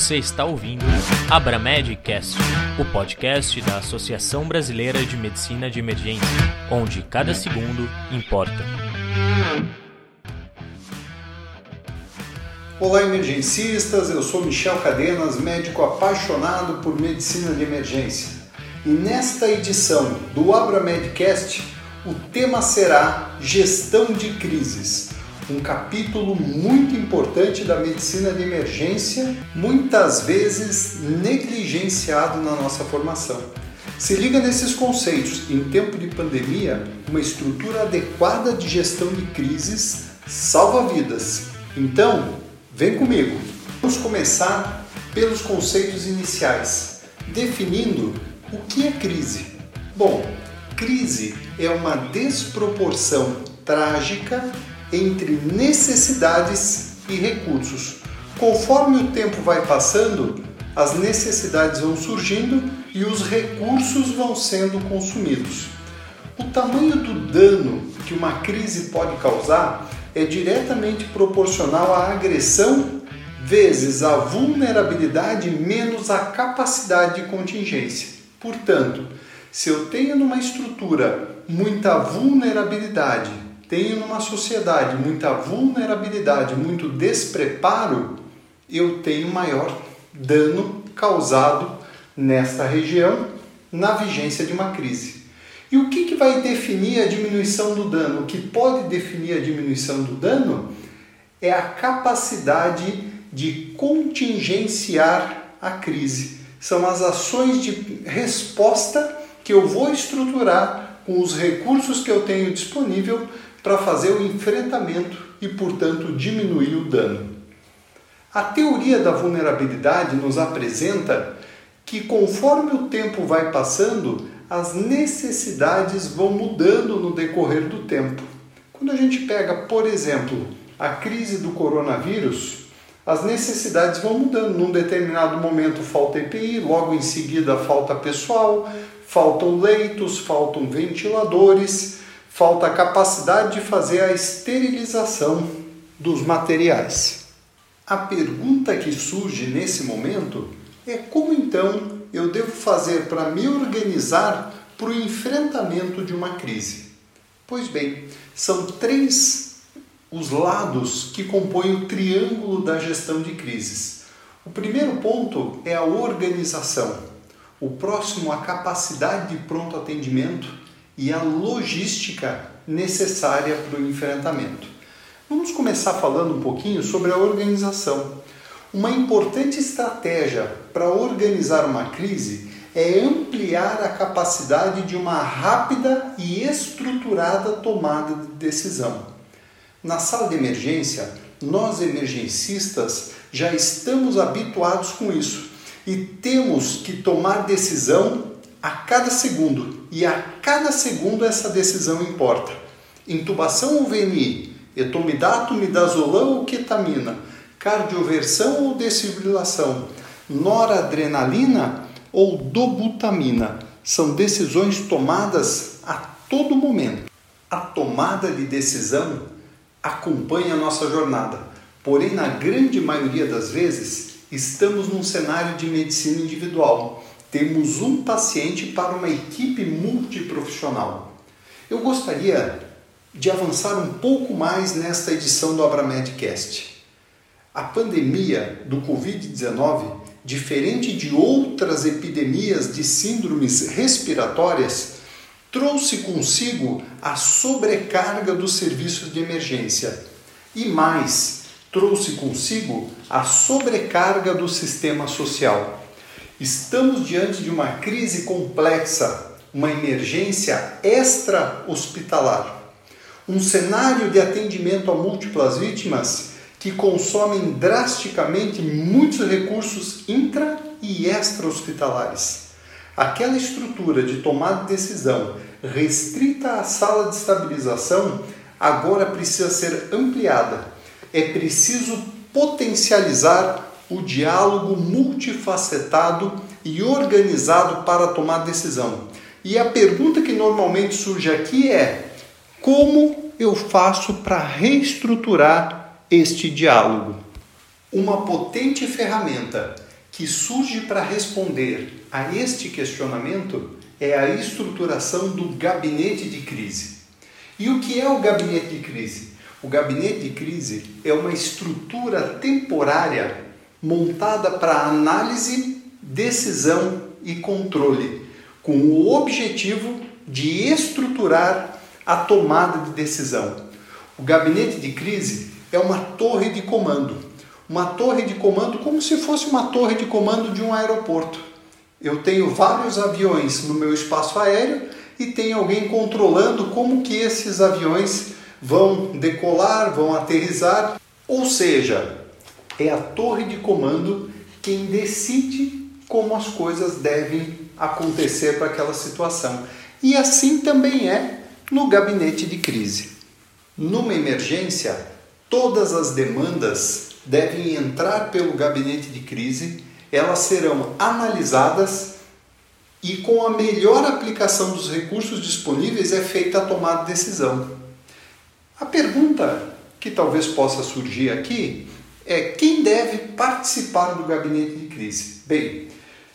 Você está ouvindo Abramedcast, o podcast da Associação Brasileira de Medicina de Emergência, onde cada segundo importa. Olá, emergencistas. Eu sou Michel Cadenas, médico apaixonado por medicina de emergência. E nesta edição do Abramedcast, o tema será Gestão de Crises um capítulo muito importante da medicina de emergência, muitas vezes negligenciado na nossa formação. Se liga nesses conceitos. Em tempo de pandemia, uma estrutura adequada de gestão de crises salva vidas. Então, vem comigo. Vamos começar pelos conceitos iniciais, definindo o que é crise. Bom, crise é uma desproporção trágica entre necessidades e recursos. Conforme o tempo vai passando, as necessidades vão surgindo e os recursos vão sendo consumidos. O tamanho do dano que uma crise pode causar é diretamente proporcional à agressão vezes a vulnerabilidade menos a capacidade de contingência. Portanto, se eu tenho numa estrutura muita vulnerabilidade tenho numa sociedade muita vulnerabilidade, muito despreparo, eu tenho maior dano causado nesta região na vigência de uma crise. E o que, que vai definir a diminuição do dano? O que pode definir a diminuição do dano é a capacidade de contingenciar a crise. São as ações de resposta que eu vou estruturar com os recursos que eu tenho disponível para fazer o enfrentamento e, portanto, diminuir o dano. A teoria da vulnerabilidade nos apresenta que, conforme o tempo vai passando, as necessidades vão mudando no decorrer do tempo. Quando a gente pega, por exemplo, a crise do coronavírus, as necessidades vão mudando. Num determinado momento falta EPI, logo em seguida falta pessoal, faltam leitos, faltam ventiladores falta a capacidade de fazer a esterilização dos materiais. A pergunta que surge nesse momento é como então eu devo fazer para me organizar para o enfrentamento de uma crise? Pois bem, são três os lados que compõem o triângulo da gestão de crises. O primeiro ponto é a organização, o próximo, a capacidade de pronto atendimento e a logística necessária para o enfrentamento. Vamos começar falando um pouquinho sobre a organização. Uma importante estratégia para organizar uma crise é ampliar a capacidade de uma rápida e estruturada tomada de decisão. Na sala de emergência, nós emergencistas já estamos habituados com isso e temos que tomar decisão a cada segundo e a cada segundo essa decisão importa. Intubação ou VNI, etomidato, midazolam ou ketamina, cardioversão ou desfibrilação, noradrenalina ou dobutamina, são decisões tomadas a todo momento. A tomada de decisão acompanha a nossa jornada, porém, na grande maioria das vezes, estamos num cenário de medicina individual temos um paciente para uma equipe multiprofissional. Eu gostaria de avançar um pouco mais nesta edição do Abramedcast. A pandemia do Covid-19, diferente de outras epidemias de síndromes respiratórias, trouxe consigo a sobrecarga dos serviços de emergência e mais, trouxe consigo a sobrecarga do sistema social. Estamos diante de uma crise complexa, uma emergência extra-hospitalar, um cenário de atendimento a múltiplas vítimas que consomem drasticamente muitos recursos intra e extra-hospitalares. Aquela estrutura de tomada de decisão restrita à sala de estabilização agora precisa ser ampliada. É preciso potencializar o diálogo multifacetado e organizado para tomar decisão. E a pergunta que normalmente surge aqui é: como eu faço para reestruturar este diálogo? Uma potente ferramenta que surge para responder a este questionamento é a estruturação do gabinete de crise. E o que é o gabinete de crise? O gabinete de crise é uma estrutura temporária montada para análise, decisão e controle, com o objetivo de estruturar a tomada de decisão. O gabinete de crise é uma torre de comando, uma torre de comando como se fosse uma torre de comando de um aeroporto. Eu tenho vários aviões no meu espaço aéreo e tem alguém controlando como que esses aviões vão decolar, vão aterrizar, ou seja, é a torre de comando quem decide como as coisas devem acontecer para aquela situação. E assim também é no gabinete de crise. Numa emergência, todas as demandas devem entrar pelo gabinete de crise, elas serão analisadas e com a melhor aplicação dos recursos disponíveis é feita a tomada de decisão. A pergunta que talvez possa surgir aqui é quem deve participar do gabinete de crise? Bem,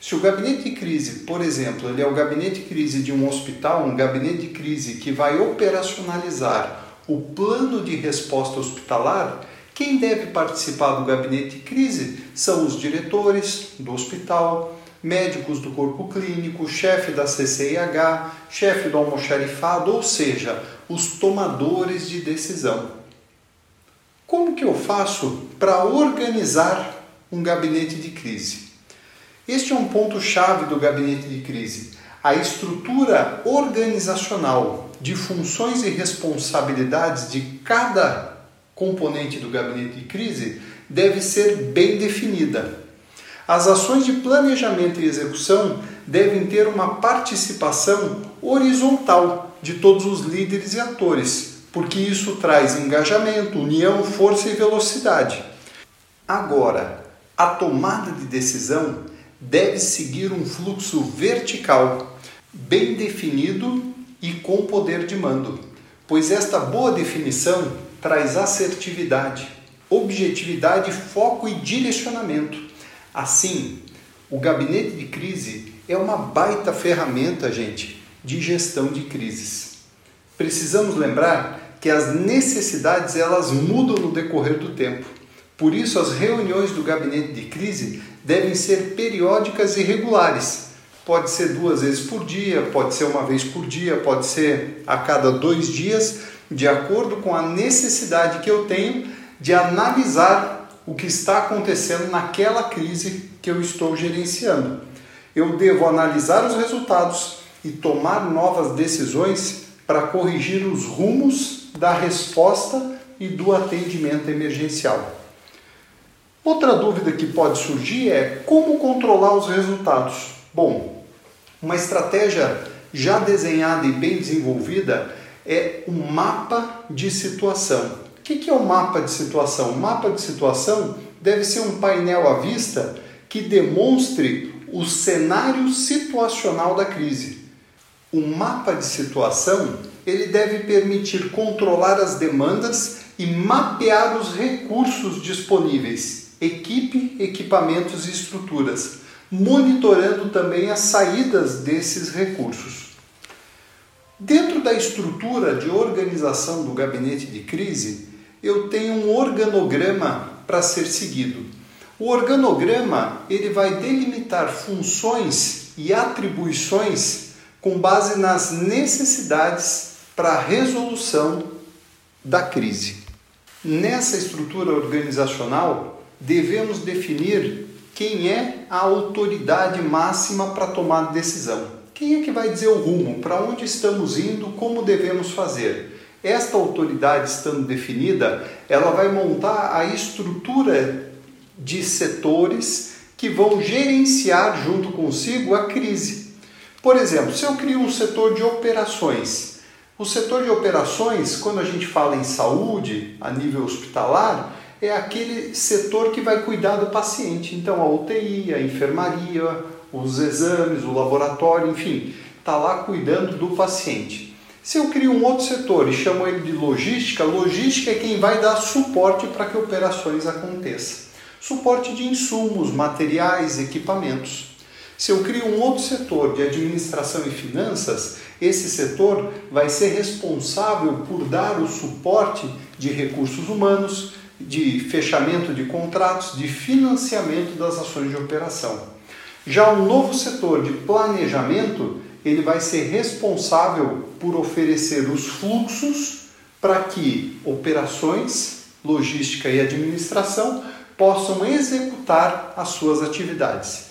se o gabinete de crise, por exemplo, ele é o gabinete de crise de um hospital, um gabinete de crise que vai operacionalizar o plano de resposta hospitalar, quem deve participar do gabinete de crise são os diretores do hospital, médicos do corpo clínico, chefe da CCIH, chefe do almoxarifado, ou seja, os tomadores de decisão. Como que eu faço para organizar um gabinete de crise? Este é um ponto chave do gabinete de crise. A estrutura organizacional de funções e responsabilidades de cada componente do gabinete de crise deve ser bem definida. As ações de planejamento e execução devem ter uma participação horizontal de todos os líderes e atores, porque isso traz engajamento, união, força e velocidade. Agora, a tomada de decisão deve seguir um fluxo vertical, bem definido e com poder de mando, pois esta boa definição traz assertividade, objetividade, foco e direcionamento Assim, o gabinete de crise é uma baita ferramenta, gente, de gestão de crises. Precisamos lembrar que as necessidades elas mudam no decorrer do tempo. Por isso, as reuniões do gabinete de crise devem ser periódicas e regulares. Pode ser duas vezes por dia, pode ser uma vez por dia, pode ser a cada dois dias, de acordo com a necessidade que eu tenho de analisar o que está acontecendo naquela crise que eu estou gerenciando. Eu devo analisar os resultados e tomar novas decisões para corrigir os rumos da resposta e do atendimento emergencial. Outra dúvida que pode surgir é como controlar os resultados. Bom, uma estratégia já desenhada e bem desenvolvida é um mapa de situação. O que é o um mapa de situação? O mapa de situação deve ser um painel à vista que demonstre o cenário situacional da crise. O mapa de situação ele deve permitir controlar as demandas e mapear os recursos disponíveis, equipe, equipamentos e estruturas, monitorando também as saídas desses recursos. Dentro da estrutura de organização do gabinete de crise, eu tenho um organograma para ser seguido. O organograma ele vai delimitar funções e atribuições com base nas necessidades para a resolução da crise. Nessa estrutura organizacional, devemos definir quem é a autoridade máxima para tomar decisão. Quem é que vai dizer o rumo, para onde estamos indo, como devemos fazer? Esta autoridade estando definida, ela vai montar a estrutura de setores que vão gerenciar junto consigo a crise. Por exemplo, se eu crio um setor de operações, o setor de operações, quando a gente fala em saúde a nível hospitalar, é aquele setor que vai cuidar do paciente. Então, a UTI, a enfermaria, os exames, o laboratório, enfim, está lá cuidando do paciente. Se eu crio um outro setor e chamo ele de logística, logística é quem vai dar suporte para que operações aconteçam. suporte de insumos, materiais, equipamentos. Se eu crio um outro setor de administração e finanças, esse setor vai ser responsável por dar o suporte de recursos humanos, de fechamento de contratos, de financiamento das ações de operação. Já o novo setor de planejamento, ele vai ser responsável por oferecer os fluxos para que operações, logística e administração possam executar as suas atividades.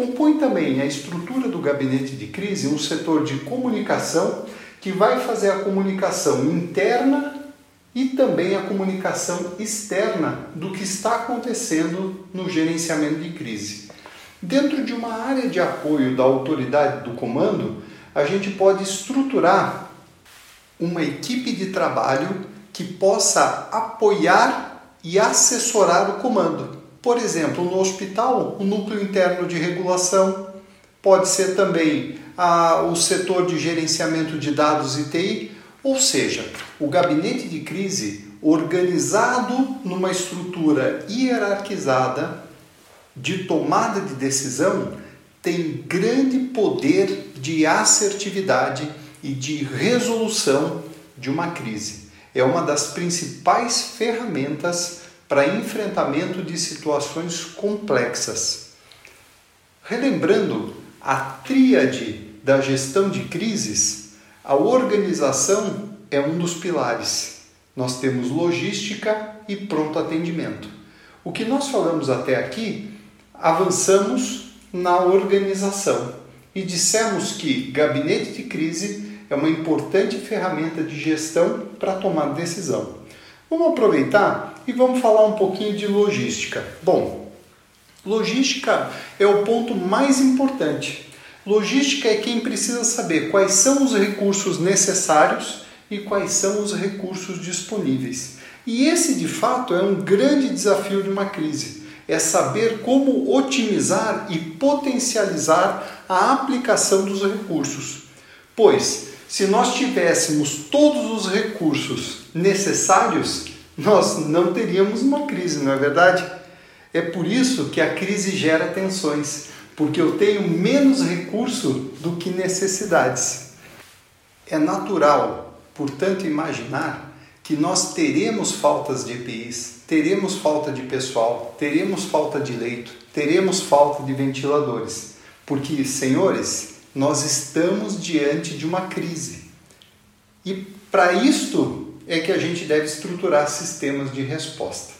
Compõe também a estrutura do gabinete de crise um setor de comunicação que vai fazer a comunicação interna e também a comunicação externa do que está acontecendo no gerenciamento de crise. Dentro de uma área de apoio da autoridade do comando, a gente pode estruturar uma equipe de trabalho que possa apoiar e assessorar o comando. Por exemplo, no hospital, o núcleo interno de regulação, pode ser também a, o setor de gerenciamento de dados e TI, ou seja, o gabinete de crise organizado numa estrutura hierarquizada de tomada de decisão tem grande poder de assertividade e de resolução de uma crise. É uma das principais ferramentas para enfrentamento de situações complexas. Relembrando a tríade da gestão de crises, a organização é um dos pilares. Nós temos logística e pronto atendimento. O que nós falamos até aqui, avançamos na organização e dissemos que gabinete de crise é uma importante ferramenta de gestão para tomar decisão. Vamos aproveitar e vamos falar um pouquinho de logística. Bom, logística é o ponto mais importante. Logística é quem precisa saber quais são os recursos necessários e quais são os recursos disponíveis. E esse, de fato, é um grande desafio de uma crise. É saber como otimizar e potencializar a aplicação dos recursos. Pois, se nós tivéssemos todos os recursos necessários, nós não teríamos uma crise, não é verdade? É por isso que a crise gera tensões, porque eu tenho menos recurso do que necessidades. É natural, portanto, imaginar que nós teremos faltas de EPIs, teremos falta de pessoal, teremos falta de leito, teremos falta de ventiladores. Porque, senhores, nós estamos diante de uma crise. E para isto é que a gente deve estruturar sistemas de resposta.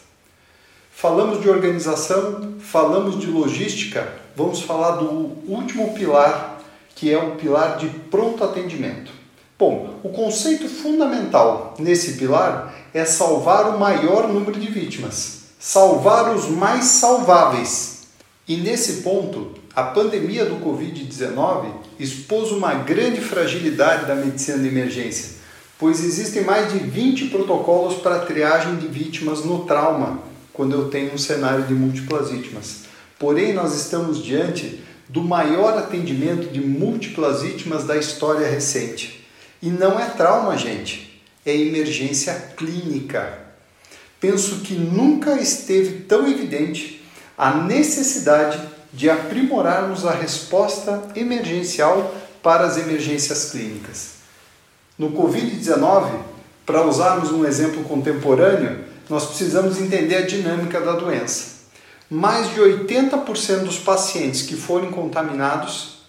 Falamos de organização, falamos de logística, vamos falar do último pilar, que é o pilar de pronto atendimento. Bom, o conceito fundamental nesse pilar é salvar o maior número de vítimas, salvar os mais salváveis. E nesse ponto, a pandemia do Covid-19 expôs uma grande fragilidade da medicina de emergência pois existem mais de 20 protocolos para triagem de vítimas no trauma, quando eu tenho um cenário de múltiplas vítimas. Porém, nós estamos diante do maior atendimento de múltiplas vítimas da história recente. E não é trauma, gente, é emergência clínica. Penso que nunca esteve tão evidente a necessidade de aprimorarmos a resposta emergencial para as emergências clínicas. No Covid-19, para usarmos um exemplo contemporâneo, nós precisamos entender a dinâmica da doença. Mais de 80% dos pacientes que forem contaminados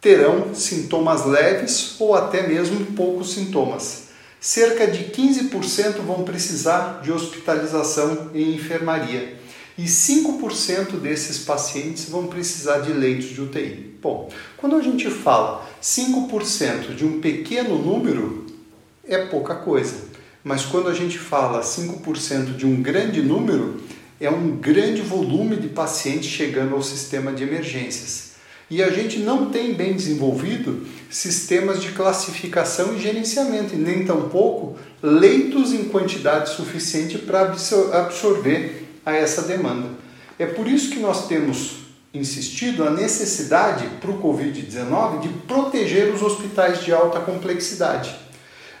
terão sintomas leves ou até mesmo poucos sintomas. Cerca de 15% vão precisar de hospitalização em enfermaria e 5% desses pacientes vão precisar de leitos de UTI. Bom, quando a gente fala 5% de um pequeno número, é pouca coisa. Mas quando a gente fala 5% de um grande número, é um grande volume de pacientes chegando ao sistema de emergências. E a gente não tem bem desenvolvido sistemas de classificação e gerenciamento, e nem tampouco leitos em quantidade suficiente para absorver a essa demanda. É por isso que nós temos insistido a necessidade para o Covid-19 de proteger os hospitais de alta complexidade.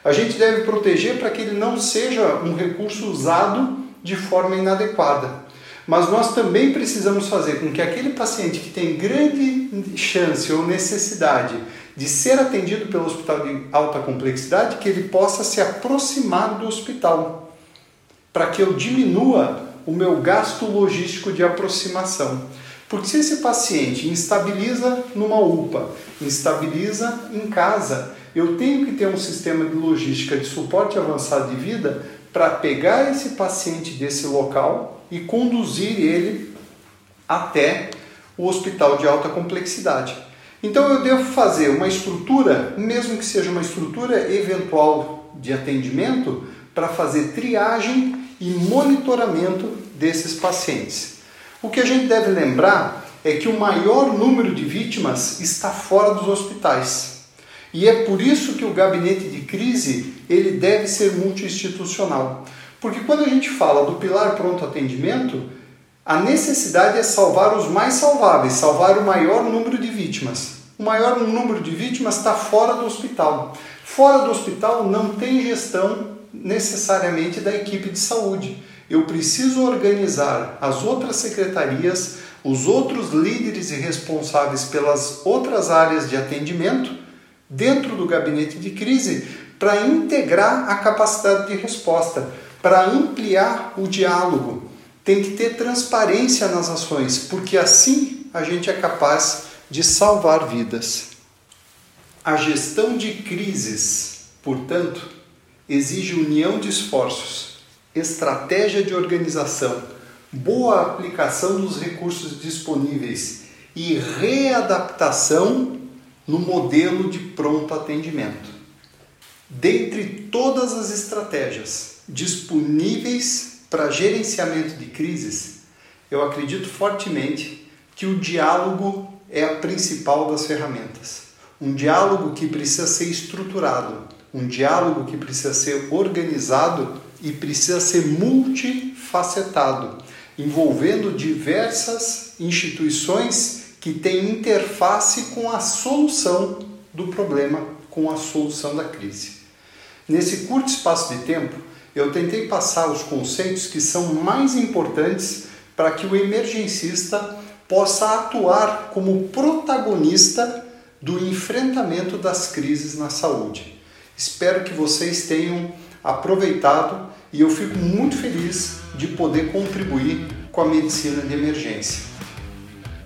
A gente deve proteger para que ele não seja um recurso usado de forma inadequada. mas nós também precisamos fazer com que aquele paciente que tem grande chance ou necessidade de ser atendido pelo hospital de alta complexidade, que ele possa se aproximar do hospital, para que eu diminua o meu gasto logístico de aproximação. Porque se esse paciente instabiliza numa UPA, instabiliza em casa, eu tenho que ter um sistema de logística de suporte avançado de vida para pegar esse paciente desse local e conduzir ele até o hospital de alta complexidade. Então eu devo fazer uma estrutura, mesmo que seja uma estrutura eventual de atendimento, para fazer triagem e monitoramento desses pacientes. O que a gente deve lembrar é que o maior número de vítimas está fora dos hospitais. E é por isso que o gabinete de crise ele deve ser multiinstitucional. Porque quando a gente fala do pilar pronto atendimento, a necessidade é salvar os mais salváveis, salvar o maior número de vítimas. O maior número de vítimas está fora do hospital. Fora do hospital não tem gestão necessariamente da equipe de saúde eu preciso organizar as outras secretarias, os outros líderes e responsáveis pelas outras áreas de atendimento dentro do gabinete de crise para integrar a capacidade de resposta, para ampliar o diálogo. Tem que ter transparência nas ações, porque assim a gente é capaz de salvar vidas. A gestão de crises, portanto, exige união de esforços estratégia de organização, boa aplicação dos recursos disponíveis e readaptação no modelo de pronto atendimento. Dentre todas as estratégias disponíveis para gerenciamento de crises, eu acredito fortemente que o diálogo é a principal das ferramentas. Um diálogo que precisa ser estruturado, um diálogo que precisa ser organizado e precisa ser multifacetado, envolvendo diversas instituições que têm interface com a solução do problema, com a solução da crise. Nesse curto espaço de tempo, eu tentei passar os conceitos que são mais importantes para que o emergencista possa atuar como protagonista do enfrentamento das crises na saúde. Espero que vocês tenham aproveitado e eu fico muito feliz de poder contribuir com a medicina de emergência.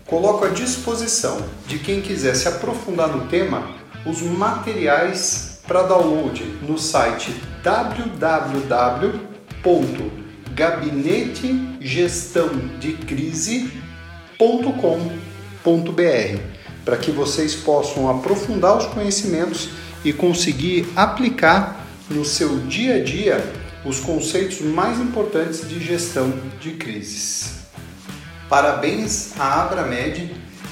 Coloco à disposição de quem quiser se aprofundar no tema os materiais para download no site www.gabinetegestãodecrise.com.br para que vocês possam aprofundar os conhecimentos e conseguir aplicar no seu dia a dia os conceitos mais importantes de gestão de crises. Parabéns à Abramed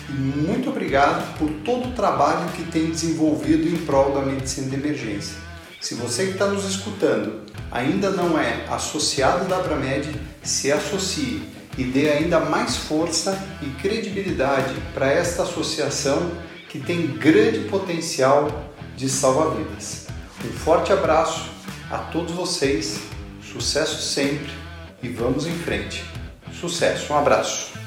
e muito obrigado por todo o trabalho que tem desenvolvido em prol da medicina de emergência. Se você que está nos escutando ainda não é associado da Abramed, se associe e dê ainda mais força e credibilidade para esta associação que tem grande potencial de salvar vidas. Um forte abraço a todos vocês, sucesso sempre e vamos em frente. Sucesso, um abraço.